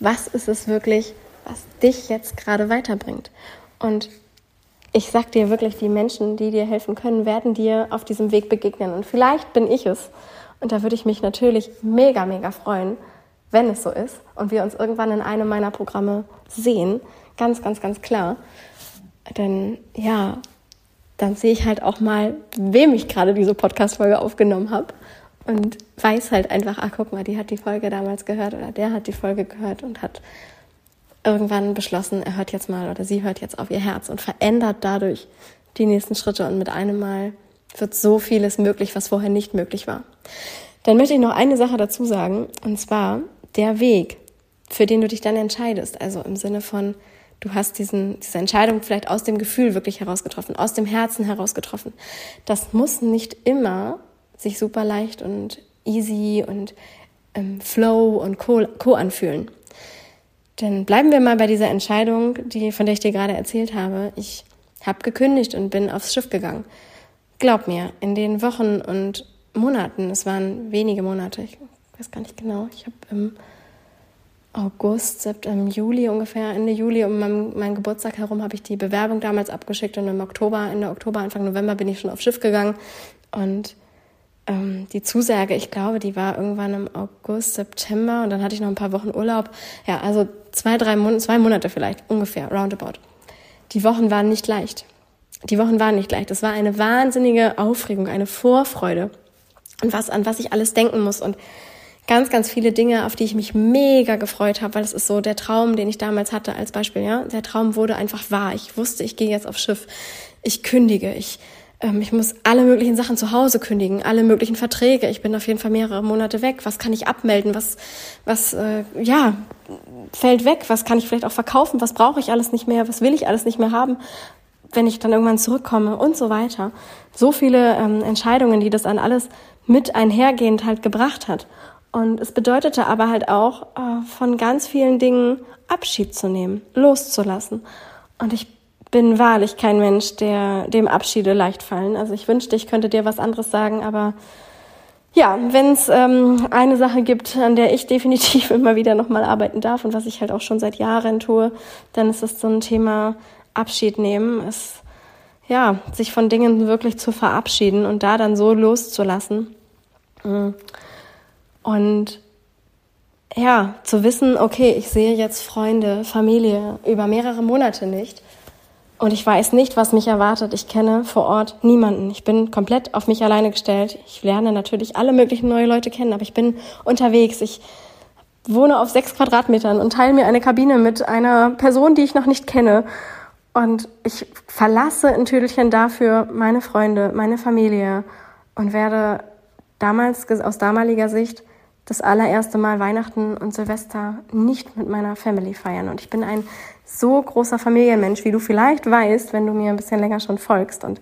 was ist es wirklich, was dich jetzt gerade weiterbringt. Und ich sag dir wirklich, die Menschen, die dir helfen können, werden dir auf diesem Weg begegnen. Und vielleicht bin ich es. Und da würde ich mich natürlich mega, mega freuen, wenn es so ist und wir uns irgendwann in einem meiner Programme sehen. Ganz, ganz, ganz klar. Denn ja, dann sehe ich halt auch mal, wem ich gerade diese Podcast-Folge aufgenommen habe und weiß halt einfach, ach guck mal, die hat die Folge damals gehört oder der hat die Folge gehört und hat irgendwann beschlossen, er hört jetzt mal oder sie hört jetzt auf ihr Herz und verändert dadurch die nächsten Schritte und mit einem Mal wird so vieles möglich, was vorher nicht möglich war. Dann möchte ich noch eine Sache dazu sagen und zwar der Weg, für den du dich dann entscheidest, also im Sinne von du hast diesen, diese Entscheidung vielleicht aus dem Gefühl wirklich herausgetroffen, aus dem Herzen herausgetroffen. Das muss nicht immer sich super leicht und easy und ähm, Flow und Co, Co anfühlen. Denn bleiben wir mal bei dieser Entscheidung, die, von der ich dir gerade erzählt habe. Ich habe gekündigt und bin aufs Schiff gegangen. Glaub mir, in den Wochen und Monaten, es waren wenige Monate, ich weiß gar nicht genau, ich habe im August, September, Juli ungefähr, Ende Juli um meinen, meinen Geburtstag herum habe ich die Bewerbung damals abgeschickt und im Oktober, Ende Oktober, Anfang November bin ich schon aufs Schiff gegangen und ähm, die Zusage, ich glaube, die war irgendwann im August, September und dann hatte ich noch ein paar Wochen Urlaub. Ja, also zwei, drei Monate, zwei Monate vielleicht ungefähr, roundabout. Die Wochen waren nicht leicht. Die Wochen waren nicht leicht. Es war eine wahnsinnige Aufregung, eine Vorfreude und was an was ich alles denken muss und ganz, ganz viele Dinge, auf die ich mich mega gefreut habe, weil es ist so der Traum, den ich damals hatte als Beispiel. Ja, der Traum wurde einfach wahr. Ich wusste, ich gehe jetzt aufs Schiff, ich kündige, ich ähm, ich muss alle möglichen Sachen zu Hause kündigen, alle möglichen Verträge. Ich bin auf jeden Fall mehrere Monate weg. Was kann ich abmelden? Was, was, äh, ja, fällt weg? Was kann ich vielleicht auch verkaufen? Was brauche ich alles nicht mehr? Was will ich alles nicht mehr haben? wenn ich dann irgendwann zurückkomme und so weiter. So viele ähm, Entscheidungen, die das dann alles mit einhergehend halt gebracht hat. Und es bedeutete aber halt auch, äh, von ganz vielen Dingen Abschied zu nehmen, loszulassen. Und ich bin wahrlich kein Mensch, der dem Abschiede leicht fallen. Also ich wünschte, ich könnte dir was anderes sagen, aber ja, wenn es ähm, eine Sache gibt, an der ich definitiv immer wieder nochmal arbeiten darf und was ich halt auch schon seit Jahren tue, dann ist es so ein Thema Abschied nehmen, es ja, sich von Dingen wirklich zu verabschieden und da dann so loszulassen. Und ja, zu wissen, okay, ich sehe jetzt Freunde, Familie über mehrere Monate nicht und ich weiß nicht, was mich erwartet. Ich kenne vor Ort niemanden. Ich bin komplett auf mich alleine gestellt. Ich lerne natürlich alle möglichen neue Leute kennen, aber ich bin unterwegs. Ich wohne auf sechs Quadratmetern und teile mir eine Kabine mit einer Person, die ich noch nicht kenne. Und ich verlasse in Tüdelchen dafür meine Freunde, meine Familie und werde damals, aus damaliger Sicht, das allererste Mal Weihnachten und Silvester nicht mit meiner Family feiern. Und ich bin ein so großer Familienmensch, wie du vielleicht weißt, wenn du mir ein bisschen länger schon folgst. Und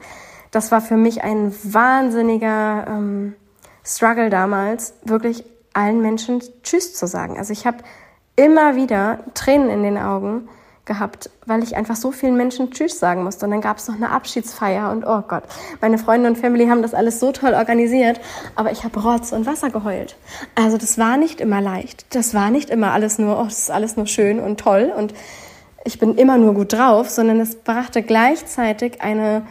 das war für mich ein wahnsinniger ähm, Struggle damals, wirklich allen Menschen Tschüss zu sagen. Also ich habe immer wieder Tränen in den Augen, gehabt, weil ich einfach so vielen Menschen Tschüss sagen musste. Und dann gab es noch eine Abschiedsfeier und oh Gott, meine Freunde und Family haben das alles so toll organisiert, aber ich habe Rotz und Wasser geheult. Also das war nicht immer leicht. Das war nicht immer alles nur, oh, das ist alles nur schön und toll und ich bin immer nur gut drauf, sondern es brachte gleichzeitig eine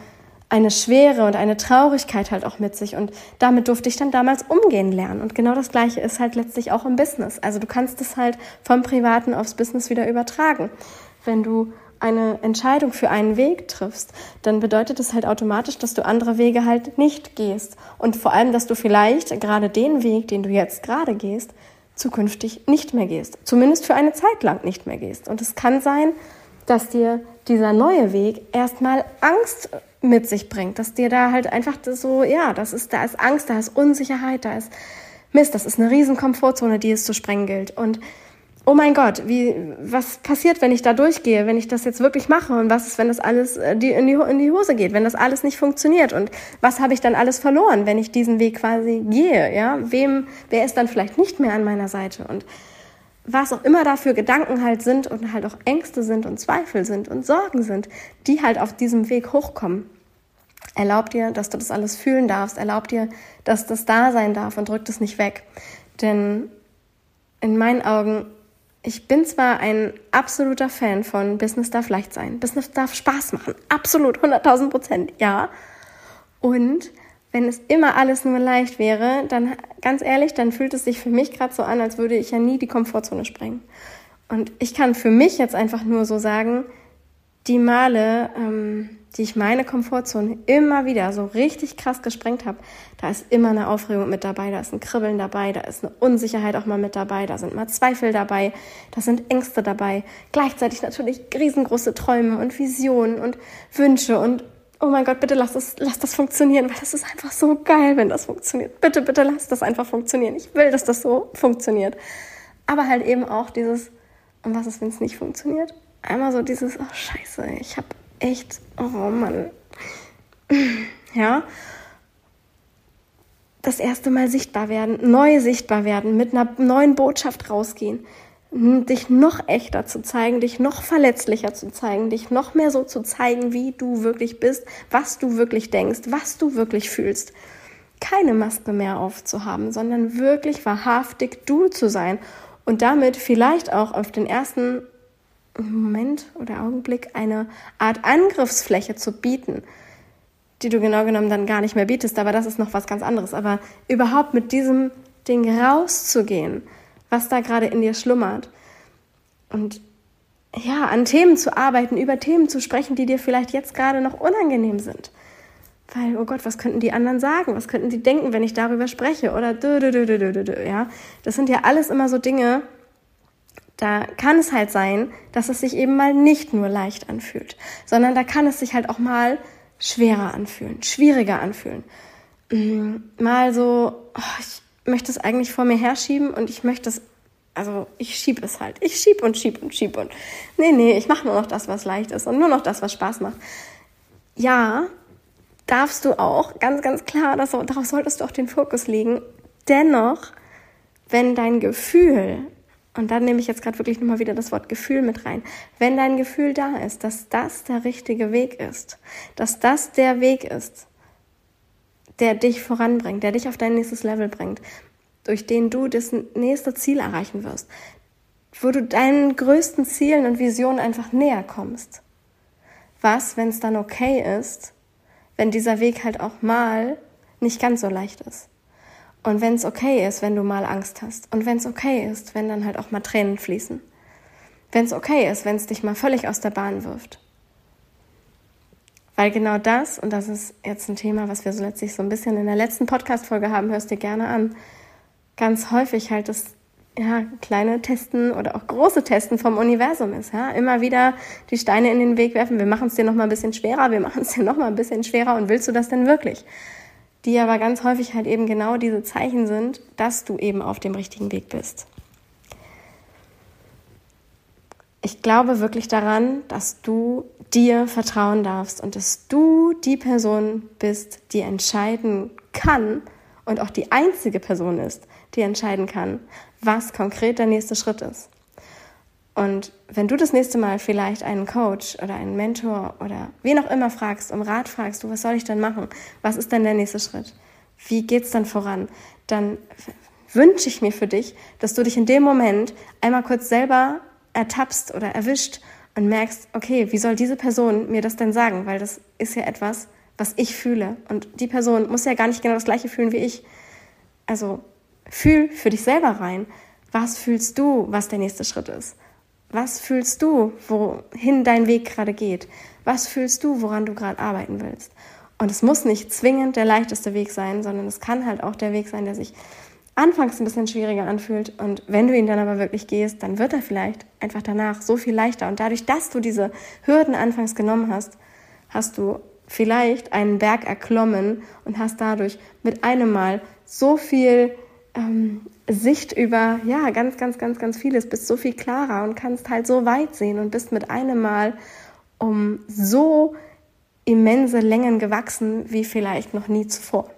eine Schwere und eine Traurigkeit halt auch mit sich. Und damit durfte ich dann damals umgehen lernen. Und genau das Gleiche ist halt letztlich auch im Business. Also du kannst es halt vom Privaten aufs Business wieder übertragen wenn du eine Entscheidung für einen Weg triffst, dann bedeutet es halt automatisch, dass du andere Wege halt nicht gehst. Und vor allem, dass du vielleicht gerade den Weg, den du jetzt gerade gehst, zukünftig nicht mehr gehst. Zumindest für eine Zeit lang nicht mehr gehst. Und es kann sein, dass dir dieser neue Weg erstmal Angst mit sich bringt, dass dir da halt einfach so, ja, das ist, da ist Angst, da ist Unsicherheit, da ist Mist, das ist eine riesen Komfortzone, die es zu sprengen gilt. Und oh mein Gott, wie, was passiert, wenn ich da durchgehe, wenn ich das jetzt wirklich mache? Und was ist, wenn das alles äh, in die, in die Hose geht, wenn das alles nicht funktioniert? Und was habe ich dann alles verloren, wenn ich diesen Weg quasi gehe, ja, wem, wer ist dann vielleicht nicht mehr an meiner Seite? Und was auch immer da für Gedanken halt sind und halt auch Ängste sind und Zweifel sind und Sorgen sind, die halt auf diesem Weg hochkommen. Erlaub dir, dass du das alles fühlen darfst, erlaub dir, dass das da sein darf und drück das nicht weg. Denn in meinen Augen ich bin zwar ein absoluter Fan von Business darf leicht sein, Business darf Spaß machen, absolut 100.000 Prozent, ja. Und wenn es immer alles nur leicht wäre, dann ganz ehrlich, dann fühlt es sich für mich gerade so an, als würde ich ja nie die Komfortzone sprengen. Und ich kann für mich jetzt einfach nur so sagen, die Male, ähm, die ich meine Komfortzone immer wieder so richtig krass gesprengt habe, da ist immer eine Aufregung mit dabei, da ist ein Kribbeln dabei, da ist eine Unsicherheit auch mal mit dabei, da sind mal Zweifel dabei, da sind Ängste dabei, gleichzeitig natürlich riesengroße Träume und Visionen und Wünsche und oh mein Gott, bitte lass das, lass das funktionieren, weil das ist einfach so geil, wenn das funktioniert. Bitte, bitte lass das einfach funktionieren. Ich will, dass das so funktioniert. Aber halt eben auch dieses, und was ist, wenn es nicht funktioniert? Einmal so dieses, oh scheiße, ich habe echt, oh Mann. Ja. Das erste Mal sichtbar werden, neu sichtbar werden, mit einer neuen Botschaft rausgehen, dich noch echter zu zeigen, dich noch verletzlicher zu zeigen, dich noch mehr so zu zeigen, wie du wirklich bist, was du wirklich denkst, was du wirklich fühlst. Keine Maske mehr aufzuhaben, sondern wirklich wahrhaftig du zu sein und damit vielleicht auch auf den ersten Moment oder Augenblick eine Art Angriffsfläche zu bieten, die du genau genommen dann gar nicht mehr bietest, aber das ist noch was ganz anderes. Aber überhaupt mit diesem Ding rauszugehen, was da gerade in dir schlummert und ja, an Themen zu arbeiten, über Themen zu sprechen, die dir vielleicht jetzt gerade noch unangenehm sind. Weil, oh Gott, was könnten die anderen sagen? Was könnten die denken, wenn ich darüber spreche? Oder dö, dö, dö, dö, dö, dö, ja. Das sind ja alles immer so Dinge, da kann es halt sein, dass es sich eben mal nicht nur leicht anfühlt, sondern da kann es sich halt auch mal schwerer anfühlen, schwieriger anfühlen. Mm, mal so, oh, ich möchte es eigentlich vor mir herschieben und ich möchte es, also ich schiebe es halt. Ich schieb und schieb und schieb und nee, nee, ich mache nur noch das, was leicht ist und nur noch das, was Spaß macht. Ja, darfst du auch, ganz, ganz klar, das, darauf solltest du auch den Fokus legen. Dennoch, wenn dein Gefühl, und dann nehme ich jetzt gerade wirklich nochmal wieder das Wort Gefühl mit rein, wenn dein Gefühl da ist, dass das der richtige Weg ist, dass das der Weg ist, der dich voranbringt, der dich auf dein nächstes Level bringt, durch den du das nächste Ziel erreichen wirst, wo du deinen größten Zielen und Visionen einfach näher kommst. Was, wenn es dann okay ist, wenn dieser Weg halt auch mal nicht ganz so leicht ist. Und wenn es okay ist, wenn du mal Angst hast. Und wenn es okay ist, wenn dann halt auch mal Tränen fließen. Wenn es okay ist, wenn es dich mal völlig aus der Bahn wirft. Weil genau das, und das ist jetzt ein Thema, was wir so letztlich so ein bisschen in der letzten Podcast-Folge haben, hörst dir gerne an, ganz häufig halt das ja, kleine Testen oder auch große Testen vom Universum ist. Ja? Immer wieder die Steine in den Weg werfen. Wir machen es dir noch mal ein bisschen schwerer, wir machen es dir noch mal ein bisschen schwerer. Und willst du das denn wirklich? Die aber ganz häufig halt eben genau diese Zeichen sind, dass du eben auf dem richtigen Weg bist. Ich glaube wirklich daran, dass du dir vertrauen darfst und dass du die Person bist, die entscheiden kann und auch die einzige Person ist, die entscheiden kann, was konkret der nächste Schritt ist. Und wenn du das nächste Mal vielleicht einen Coach oder einen Mentor oder wen auch immer fragst, um Rat fragst, du, was soll ich denn machen? Was ist denn der nächste Schritt? Wie geht's dann voran? Dann wünsche ich mir für dich, dass du dich in dem Moment einmal kurz selber ertappst oder erwischt und merkst, okay, wie soll diese Person mir das denn sagen? Weil das ist ja etwas, was ich fühle. Und die Person muss ja gar nicht genau das gleiche fühlen wie ich. Also Fühl für dich selber rein. Was fühlst du, was der nächste Schritt ist? Was fühlst du, wohin dein Weg gerade geht? Was fühlst du, woran du gerade arbeiten willst? Und es muss nicht zwingend der leichteste Weg sein, sondern es kann halt auch der Weg sein, der sich anfangs ein bisschen schwieriger anfühlt. Und wenn du ihn dann aber wirklich gehst, dann wird er vielleicht einfach danach so viel leichter. Und dadurch, dass du diese Hürden anfangs genommen hast, hast du vielleicht einen Berg erklommen und hast dadurch mit einem Mal so viel ähm, Sicht über, ja, ganz, ganz, ganz, ganz vieles, bist so viel klarer und kannst halt so weit sehen und bist mit einem Mal um so immense Längen gewachsen wie vielleicht noch nie zuvor.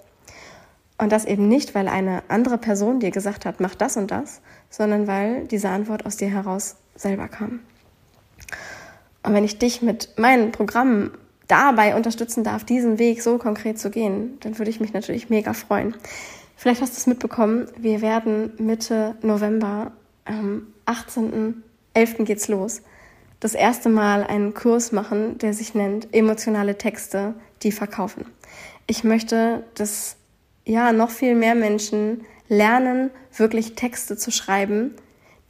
Und das eben nicht, weil eine andere Person dir gesagt hat, mach das und das, sondern weil diese Antwort aus dir heraus selber kam. Und wenn ich dich mit meinen Programmen dabei unterstützen darf, diesen Weg so konkret zu gehen, dann würde ich mich natürlich mega freuen. Vielleicht hast du es mitbekommen, wir werden Mitte November, am 18.11. geht's los, das erste Mal einen Kurs machen, der sich nennt Emotionale Texte, die verkaufen. Ich möchte, dass ja noch viel mehr Menschen lernen, wirklich Texte zu schreiben,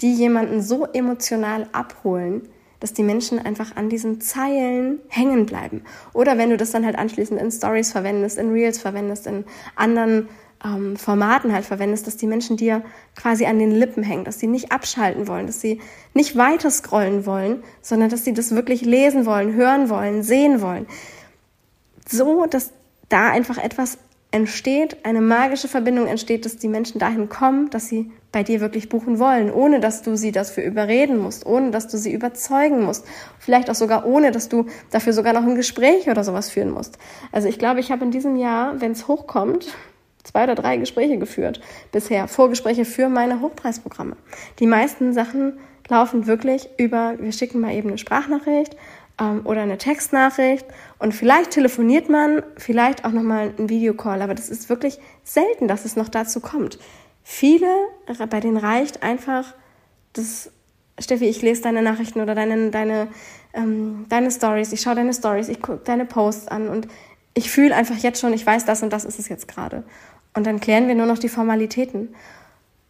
die jemanden so emotional abholen, dass die Menschen einfach an diesen Zeilen hängen bleiben. Oder wenn du das dann halt anschließend in Stories verwendest, in Reels verwendest, in anderen ähm, Formaten halt verwendest, dass die Menschen dir quasi an den Lippen hängen, dass sie nicht abschalten wollen, dass sie nicht weiter scrollen wollen, sondern dass sie das wirklich lesen wollen, hören wollen, sehen wollen. So, dass da einfach etwas entsteht, eine magische Verbindung entsteht, dass die Menschen dahin kommen, dass sie bei dir wirklich buchen wollen, ohne dass du sie dafür überreden musst, ohne dass du sie überzeugen musst, vielleicht auch sogar ohne, dass du dafür sogar noch ein Gespräch oder sowas führen musst. Also ich glaube, ich habe in diesem Jahr, wenn es hochkommt, zwei oder drei Gespräche geführt bisher, Vorgespräche für meine Hochpreisprogramme. Die meisten Sachen laufen wirklich über, wir schicken mal eben eine Sprachnachricht ähm, oder eine Textnachricht und vielleicht telefoniert man, vielleicht auch nochmal ein Videocall, aber das ist wirklich selten, dass es noch dazu kommt. Viele, bei denen reicht einfach das, Steffi, ich lese deine Nachrichten oder deine, deine, ähm, deine Stories, ich schaue deine Stories, ich gucke deine Posts an und ich fühle einfach jetzt schon, ich weiß, das und das ist es jetzt gerade. Und dann klären wir nur noch die Formalitäten.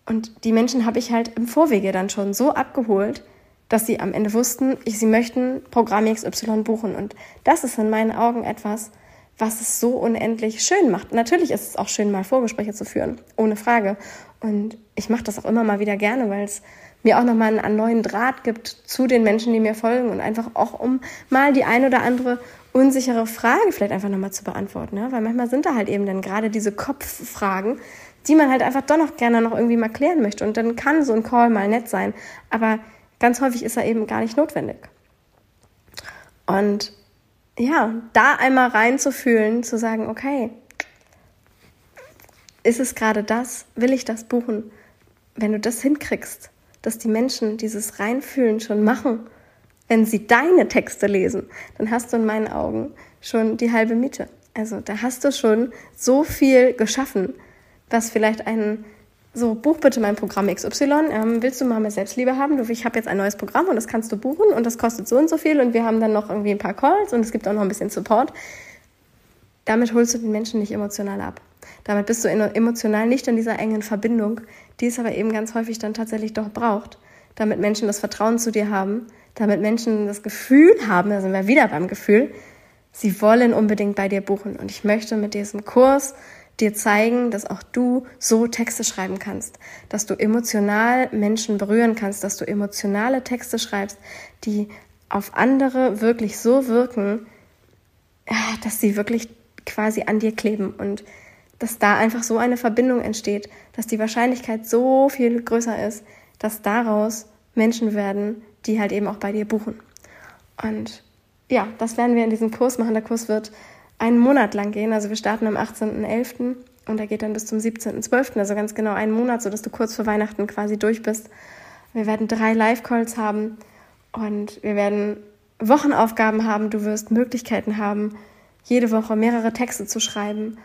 Und die Menschen habe ich halt im Vorwege dann schon so abgeholt, dass sie am Ende wussten, ich, sie möchten Programm XY buchen. Und das ist in meinen Augen etwas, was es so unendlich schön macht. Natürlich ist es auch schön, mal Vorgespräche zu führen, ohne Frage. Und ich mache das auch immer mal wieder gerne, weil es mir auch nochmal einen neuen Draht gibt zu den Menschen, die mir folgen und einfach auch um mal die ein oder andere unsichere Frage vielleicht einfach nochmal zu beantworten. Ja? Weil manchmal sind da halt eben dann gerade diese Kopffragen, die man halt einfach doch noch gerne noch irgendwie mal klären möchte. Und dann kann so ein Call mal nett sein. Aber ganz häufig ist er eben gar nicht notwendig. Und ja, da einmal reinzufühlen, zu sagen, okay, ist es gerade das? Will ich das buchen? Wenn du das hinkriegst, dass die Menschen dieses Reinfühlen schon machen, wenn sie deine Texte lesen, dann hast du in meinen Augen schon die halbe Miete. Also da hast du schon so viel geschaffen, was vielleicht ein so, buch bitte mein Programm XY. Ähm, willst du mal mehr Selbstliebe haben? Ich habe jetzt ein neues Programm und das kannst du buchen und das kostet so und so viel und wir haben dann noch irgendwie ein paar Calls und es gibt auch noch ein bisschen Support. Damit holst du den Menschen nicht emotional ab. Damit bist du emotional nicht in dieser engen Verbindung, die es aber eben ganz häufig dann tatsächlich doch braucht, damit Menschen das Vertrauen zu dir haben, damit Menschen das Gefühl haben, da sind wir wieder beim Gefühl, sie wollen unbedingt bei dir buchen. Und ich möchte mit diesem Kurs dir zeigen, dass auch du so Texte schreiben kannst, dass du emotional Menschen berühren kannst, dass du emotionale Texte schreibst, die auf andere wirklich so wirken, dass sie wirklich quasi an dir kleben und dass da einfach so eine Verbindung entsteht, dass die Wahrscheinlichkeit so viel größer ist, dass daraus Menschen werden, die halt eben auch bei dir buchen. Und ja, das werden wir in diesem Kurs machen. Der Kurs wird einen Monat lang gehen. Also wir starten am 18.11. und er geht dann bis zum 17.12., also ganz genau einen Monat, sodass du kurz vor Weihnachten quasi durch bist. Wir werden drei Live-Calls haben und wir werden Wochenaufgaben haben. Du wirst Möglichkeiten haben, jede Woche mehrere Texte zu schreiben,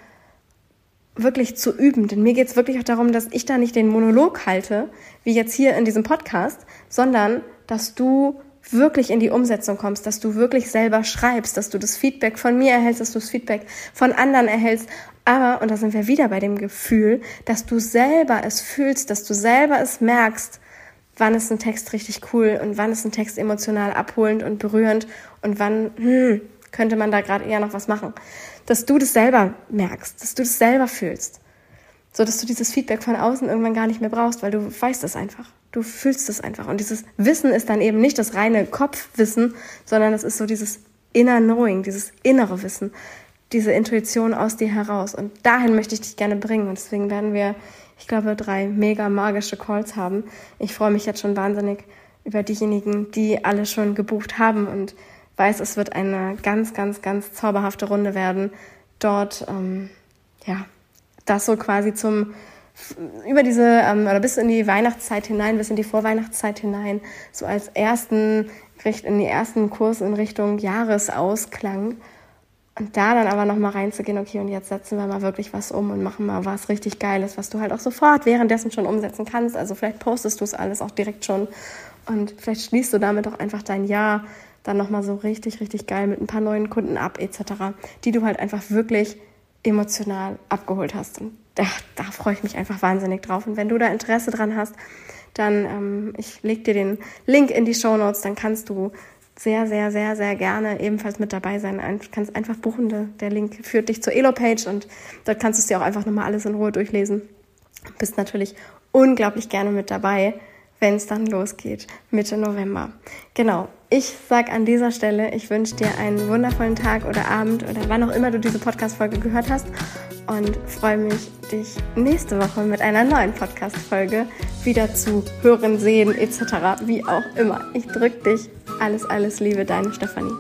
wirklich zu üben. Denn mir geht es wirklich auch darum, dass ich da nicht den Monolog halte, wie jetzt hier in diesem Podcast, sondern dass du wirklich in die Umsetzung kommst, dass du wirklich selber schreibst, dass du das Feedback von mir erhältst, dass du das Feedback von anderen erhältst. Aber, und da sind wir wieder bei dem Gefühl, dass du selber es fühlst, dass du selber es merkst, wann ist ein Text richtig cool und wann ist ein Text emotional abholend und berührend und wann hm, könnte man da gerade eher noch was machen. Dass du das selber merkst, dass du das selber fühlst. So dass du dieses Feedback von außen irgendwann gar nicht mehr brauchst, weil du weißt es einfach. Du fühlst es einfach. Und dieses Wissen ist dann eben nicht das reine Kopfwissen, sondern es ist so dieses inner Knowing, dieses innere Wissen, diese Intuition aus dir heraus. Und dahin möchte ich dich gerne bringen. Und deswegen werden wir, ich glaube, drei mega magische Calls haben. Ich freue mich jetzt schon wahnsinnig über diejenigen, die alle schon gebucht haben und weiß, es wird eine ganz, ganz, ganz zauberhafte Runde werden. Dort, ähm, ja, das so quasi zum über diese ähm, oder bis in die Weihnachtszeit hinein, bis in die Vorweihnachtszeit hinein, so als ersten in die ersten Kurs in Richtung Jahresausklang und da dann aber noch mal reinzugehen, okay, und jetzt setzen wir mal wirklich was um und machen mal was richtig Geiles, was du halt auch sofort währenddessen schon umsetzen kannst. Also vielleicht postest du es alles auch direkt schon und vielleicht schließt du damit auch einfach dein Jahr dann noch mal so richtig, richtig geil mit ein paar neuen Kunden ab etc., die du halt einfach wirklich emotional abgeholt hast. Und da, da freue ich mich einfach wahnsinnig drauf. Und wenn du da Interesse dran hast, dann ähm, ich leg dir den Link in die Show Notes, dann kannst du sehr, sehr, sehr, sehr gerne ebenfalls mit dabei sein. Du kannst einfach buchen. Der Link führt dich zur Elo-Page und dort kannst du es dir auch einfach nochmal alles in Ruhe durchlesen. Bist natürlich unglaublich gerne mit dabei wenn es dann losgeht, Mitte November. Genau. Ich sag an dieser Stelle, ich wünsche dir einen wundervollen Tag oder Abend oder wann auch immer du diese Podcast-Folge gehört hast und freue mich, dich nächste Woche mit einer neuen Podcast-Folge wieder zu hören, sehen etc. Wie auch immer. Ich drück dich. Alles, alles Liebe, deine Stefanie.